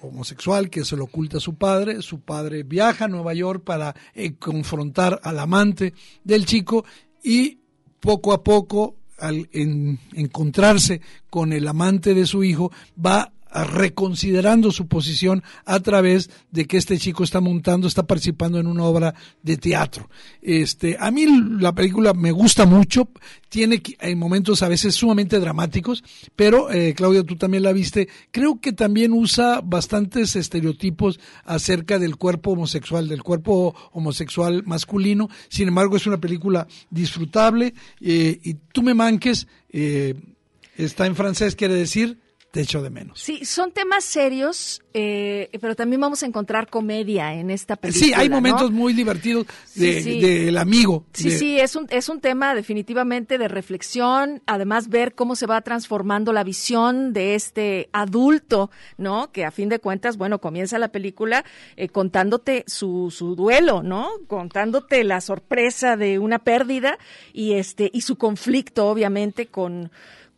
homosexual que se lo oculta a su padre. Su padre viaja a Nueva York para eh, confrontar al amante del chico y poco a poco, al en- encontrarse con el amante de su hijo, va reconsiderando su posición a través de que este chico está montando, está participando en una obra de teatro. Este, a mí la película me gusta mucho, tiene que- hay momentos a veces sumamente dramáticos, pero eh, Claudia, tú también la viste, creo que también usa bastantes estereotipos acerca del cuerpo homosexual, del cuerpo homosexual masculino, sin embargo es una película disfrutable eh, y tú me manques, eh, está en francés, quiere decir te echo de menos. Sí, son temas serios, eh, pero también vamos a encontrar comedia en esta película. Sí, hay ¿no? momentos muy divertidos de- Sí, sí. del amigo. Sí, de- sí, es un, es un tema definitivamente de reflexión, además ver cómo se va transformando la visión de este adulto, ¿no? Que a fin de cuentas, bueno, comienza la película eh, contándote su, su duelo, ¿no? Contándote la sorpresa de una pérdida y este, y su conflicto, obviamente, con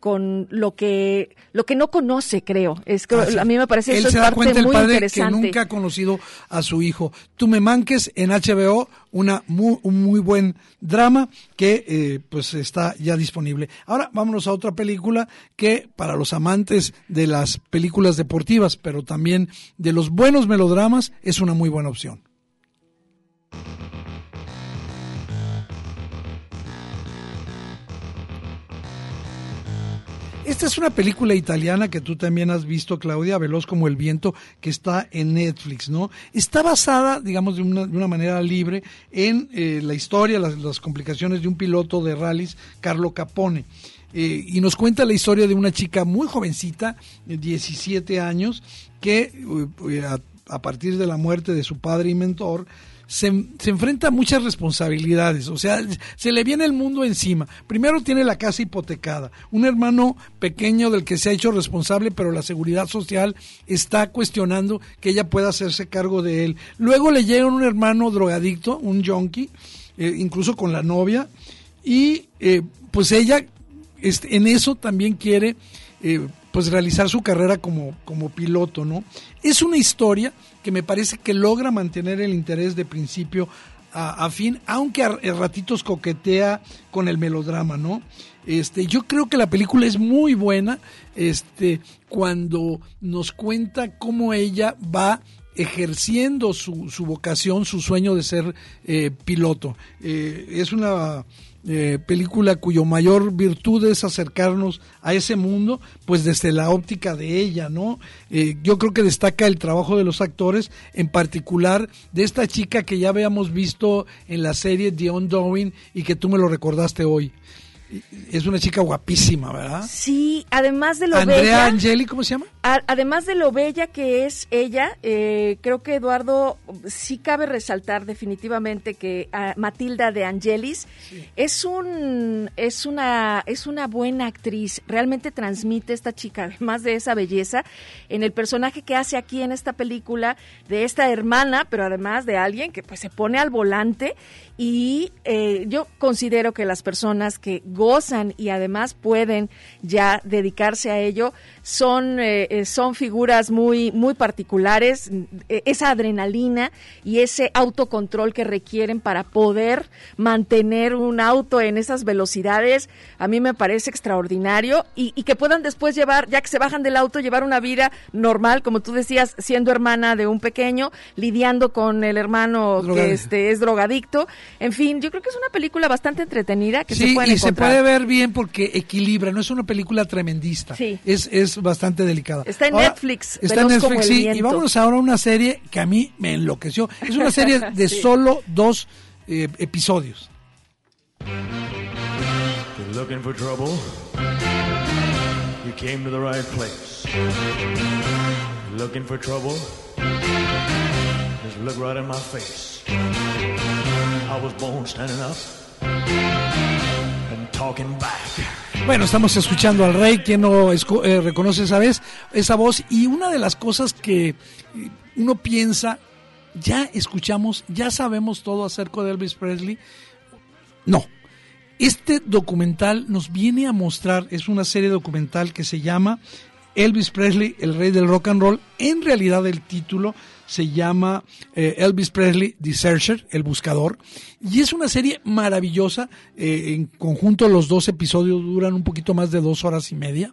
con lo que lo que no conoce, creo. Es que a mí me parece Él eso es se da parte cuenta el muy padre que interesante. nunca ha conocido a su hijo. Tú me manques en HBO, una muy, un muy buen drama que eh, pues está ya disponible. Ahora vámonos a otra película que para los amantes de las películas deportivas, pero también de los buenos melodramas, es una muy buena opción. Esta es una película italiana que tú también has visto, Claudia, Veloz como el viento, que está en Netflix, ¿no? Está basada, digamos, de una, manera libre en eh, la historia, las, complicaciones de un piloto de rallies, Carlo Capone. Eh, y nos cuenta la historia de una chica muy jovencita, de 17 años, que eh, a partir de la muerte de su padre y mentor, se, se, enfrenta a muchas responsabilidades, o sea, se le viene el mundo encima. Primero tiene la casa hipotecada, un hermano pequeño del que se ha hecho responsable, pero la seguridad social está cuestionando que ella pueda hacerse cargo de él. Luego le llega un hermano drogadicto, un junkie, eh, incluso con la novia, y eh, pues ella este, en eso también quiere eh, pues realizar su carrera como, como piloto, ¿no? Es una historia que me parece que logra mantener el interés de principio a, fin, aunque a, ratitos coquetea con el melodrama, ¿no? Este, yo creo que la película es muy buena, este, cuando nos cuenta cómo ella va ejerciendo su, su vocación, su sueño de ser eh, piloto. Eh, es una eh, película cuyo mayor virtud es acercarnos a ese mundo, pues desde la óptica de ella, ¿no? Eh, yo creo que destaca el trabajo de los actores, en particular de esta chica que ya habíamos visto en la serie The Undoing y que tú me lo recordaste hoy. Es una chica guapísima, ¿verdad? Sí, además de lo Andrea bella, Angeli, ¿cómo se llama? a- además de lo bella que es ella, eh, creo que Eduardo sí cabe resaltar definitivamente que Matilda de Angelis es un es una es una buena actriz. Realmente transmite esta chica, además de esa belleza, en el personaje que hace aquí en esta película de esta hermana, pero además de alguien que pues se pone al volante y eh, yo considero que las personas que gozan y además pueden ya dedicarse a ello son eh, eh, son figuras muy muy particulares eh, esa adrenalina y ese autocontrol que requieren para poder mantener un auto en esas velocidades a mí me parece extraordinario y, y que puedan después llevar ya que se bajan del auto llevar una vida normal como tú decías siendo hermana de un pequeño lidiando con el hermano que este es drogadicto en fin yo creo que es una película bastante entretenida que se Sí, pueden y se puede ver bien porque equilibra, no es una película tremendista. Sí. Es, es bastante delicada. Está en Ahora, Netflix, Está en Netflix, sí. Y vámonos ahora a una serie que a mí me enloqueció. Es una serie [LAUGHS] de Sí. solo dos eh, episodios. Looking for trouble? You came to the right place. Looking for trouble? Just look right in my face. I was born standing up and talking back. Bueno, estamos escuchando al rey, quien no eh, reconoce esa vez, esa voz. Y una de las cosas que eh, uno piensa, ya escuchamos, ya sabemos todo acerca de Elvis Presley. No. Este documental nos viene a mostrar, es una serie documental que se llama Elvis Presley, el rey del rock and roll. En realidad el título se llama eh, Elvis Presley The Searcher, el buscador. Y es una serie maravillosa. eh, en conjunto los dos episodios duran un poquito más de dos horas y media.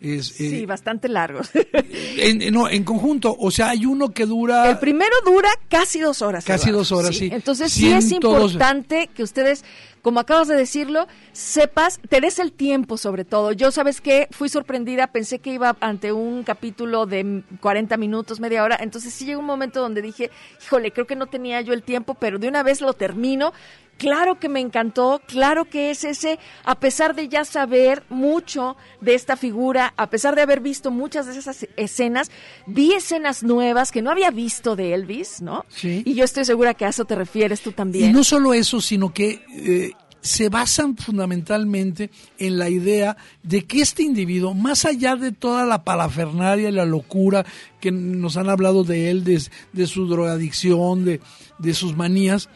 Es, sí eh, bastante largos [LAUGHS] en, no, en conjunto, o sea, hay uno que dura... El primero dura casi dos horas. Casi Eduardo. dos horas, sí. Entonces sí es 112. importante que ustedes, como acabas de decirlo, sepas, te des el tiempo sobre todo. Yo, ¿sabes qué? Fui sorprendida, pensé que iba ante un capítulo de 40 minutos, media hora. Entonces sí llegó un momento donde dije, híjole, creo que no tenía yo el tiempo, pero de una vez lo termino. Claro que me encantó, claro que es ese, a pesar de ya saber mucho de esta figura, a pesar de haber visto muchas de esas escenas, vi escenas nuevas que no había visto de Elvis, ¿no? Sí. Y yo estoy segura que a eso te refieres tú también. Y no solo eso, sino que eh, se basan fundamentalmente en la idea de que este individuo, más allá de toda la palafernaria y la locura que nos han hablado de él, de, su drogadicción, de, de sus manías,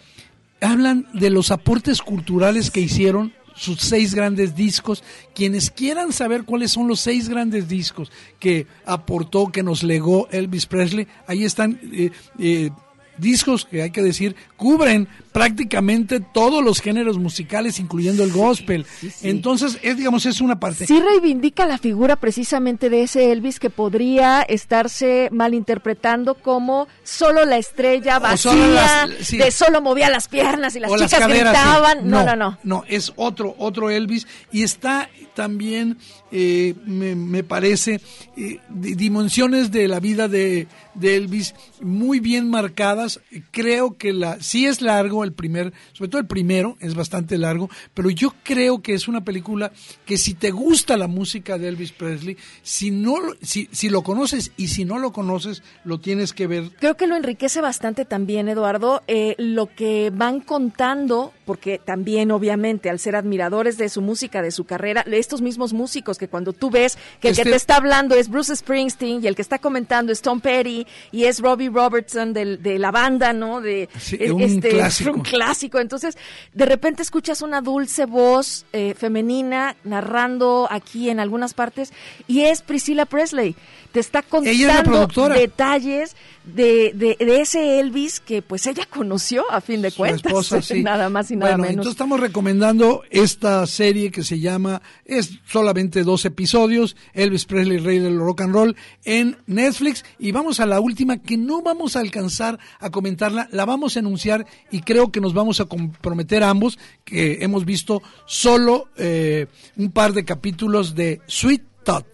hablan de los aportes culturales que hicieron sus seis grandes discos. Quienes quieran saber cuáles son los seis grandes discos que aportó, que nos legó Elvis Presley, ahí están eh, eh, discos que hay que decir cubren prácticamente todos los géneros musicales, incluyendo el gospel. Entonces, es, digamos, es una parte. Sí reivindica la figura precisamente de ese Elvis que podría estarse malinterpretando como solo la estrella vacía, solo las- sí. de solo movía las piernas y las o chicas las caderas, sí. gritaban. No, no, no. No, es otro, otro Elvis. Y está también, eh, me, me parece, eh, di- dimensiones de la vida de, de Elvis muy bien marcadas. Creo que la, sí es largo el primer, sobre todo el primero, es bastante largo, pero yo creo que es una película que si te gusta la música de Elvis Presley, si no, lo- si, si lo conoces y si no lo conoces, lo tienes que ver Creo que lo enriquece bastante también, Eduardo, eh, lo que van contando, porque también obviamente al ser admiradores de su música, de su carrera, estos mismos músicos que cuando tú ves que el Este- que te está hablando es Bruce Springsteen y el que está comentando es Tom Petty y es Robbie Robertson de, la banda, ¿no? De Sí, eh, un clásico. [LAUGHS] un clásico. Entonces, de repente escuchas una dulce voz eh, femenina narrando aquí en algunas partes y es Priscilla Presley. Te está contando detalles de, de, de ese Elvis que pues ella conoció a fin de su cuentas. esposa, [LAUGHS] sí. nada más y nada bueno, menos. Entonces estamos recomendando esta serie que se llama, es solamente dos episodios, Elvis Presley, Rey del Rock and Roll, en Netflix. Y vamos a la última que no vamos a alcanzar a comentarla, la vamos a enunciar y creo que nos vamos a comprometer ambos, que hemos visto solo eh, un par de capítulos de Sweet Tot.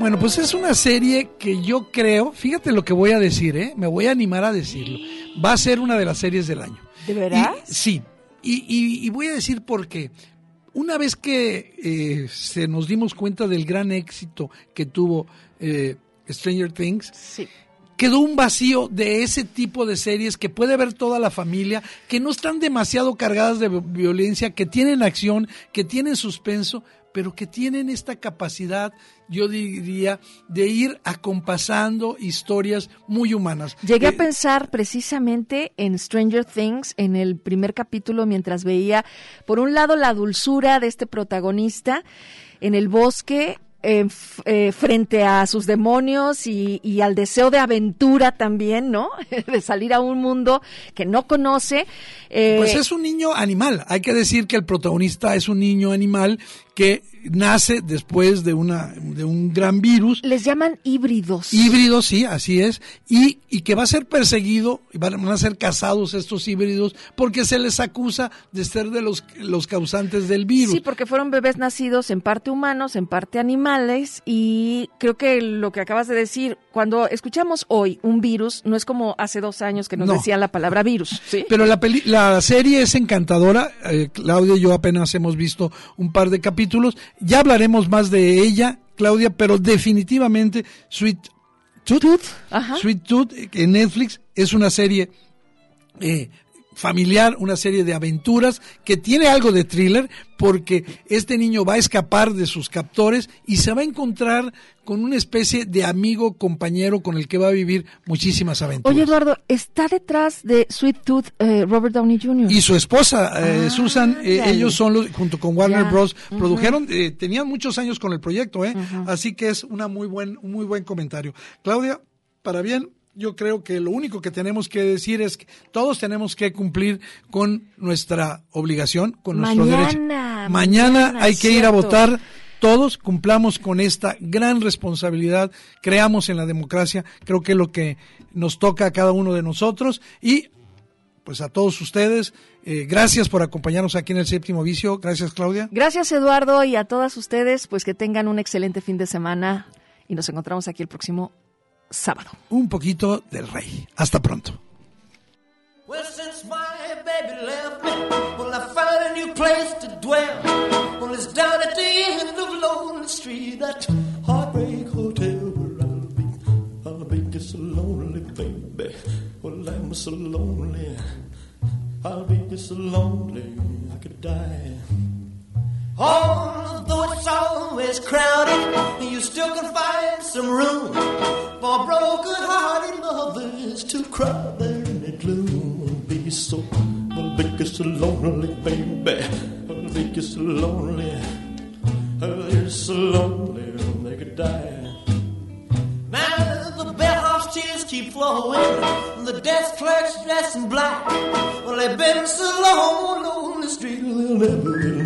Bueno, pues es una serie que yo creo, fíjate lo que voy a decir, ¿eh? me voy a animar a decirlo. Va a ser una de las series del año. ¿De verdad? Y- sí, y, y- y voy a decir por qué. Una vez que eh, se nos dimos cuenta del gran éxito que tuvo eh, Stranger Things, quedó un vacío de ese tipo de series que puede ver toda la familia, que no están demasiado cargadas de vi- violencia, que tienen acción, que tienen suspenso, pero que tienen esta capacidad, yo diría, de ir acompasando historias muy humanas. Llegué a Eh, pensar precisamente en Stranger Things en el primer capítulo mientras veía, por un lado, la dulzura de este protagonista en el bosque. Eh, frente a sus demonios y, y al deseo de aventura también, ¿no? [LAUGHS] de salir a un mundo que no conoce. Eh, Pues es un niño animal. Hay que decir que el protagonista es un niño animal que nace después de una de un gran virus. Les llaman híbridos. Híbridos, sí, así es. Y, y que va a ser perseguido, y van a ser cazados estos híbridos, porque se les acusa de ser de los, los causantes del virus. Sí, porque fueron bebés nacidos en parte humanos, en parte animales, y creo que lo que acabas de decir, cuando escuchamos hoy un virus, no es como hace dos años que nos No. decían la palabra virus, ¿sí? Pero la, peli- la serie es encantadora. Eh, Claudia y yo apenas hemos visto un par de capítulos. Ya hablaremos más de ella, Claudia, pero definitivamente Sweet Tooth, Sweet Tooth eh, en Netflix es una serie eh, familiar, una serie de aventuras que tiene algo de thriller porque este niño va a escapar de sus captores y se va a encontrar con una especie de amigo, compañero con el que va a vivir muchísimas aventuras. Oye, Eduardo, está detrás de Sweet Tooth eh, Robert Downey Jr. Y su esposa, eh, Susan, eh, ellos son los, junto con Warner Ya, Bros. produjeron, eh, tenían muchos años con el proyecto, ¿eh? Así que es una muy buen, un muy buen comentario. Claudia, para bien, yo creo que lo único que tenemos que decir es que todos tenemos que cumplir con nuestra obligación, con nuestro derecho. mañana, Mañana hay que ir a votar. Todos cumplamos con esta gran responsabilidad, creamos en la democracia, creo que es lo que nos toca a cada uno de nosotros y pues a todos ustedes, eh, gracias por acompañarnos aquí en el séptimo vicio, gracias Claudia. Gracias, Eduardo, y a todas ustedes, pues que tengan un excelente fin de semana y nos encontramos aquí el próximo sábado. Un poquito del rey. Hasta pronto. Well, since my baby left me, well, I found a new place to dwell. Well, it's down at the end of Lonely Street, that heartbreak hotel where I'll be. I'll be just so lonely, baby. Well, I'm so lonely. I'll be just so lonely, I could die. Although it's always crowded, you still can find some room for broken-hearted lovers to cry there in the gloom. Be so, I'll be so lonely, baby. I'll be so lonely. You're so lonely, they could die. Now the bellhop's tears keep flowing, the desk clerk's dressed in black. Well, they've been so long on the street, they'll never,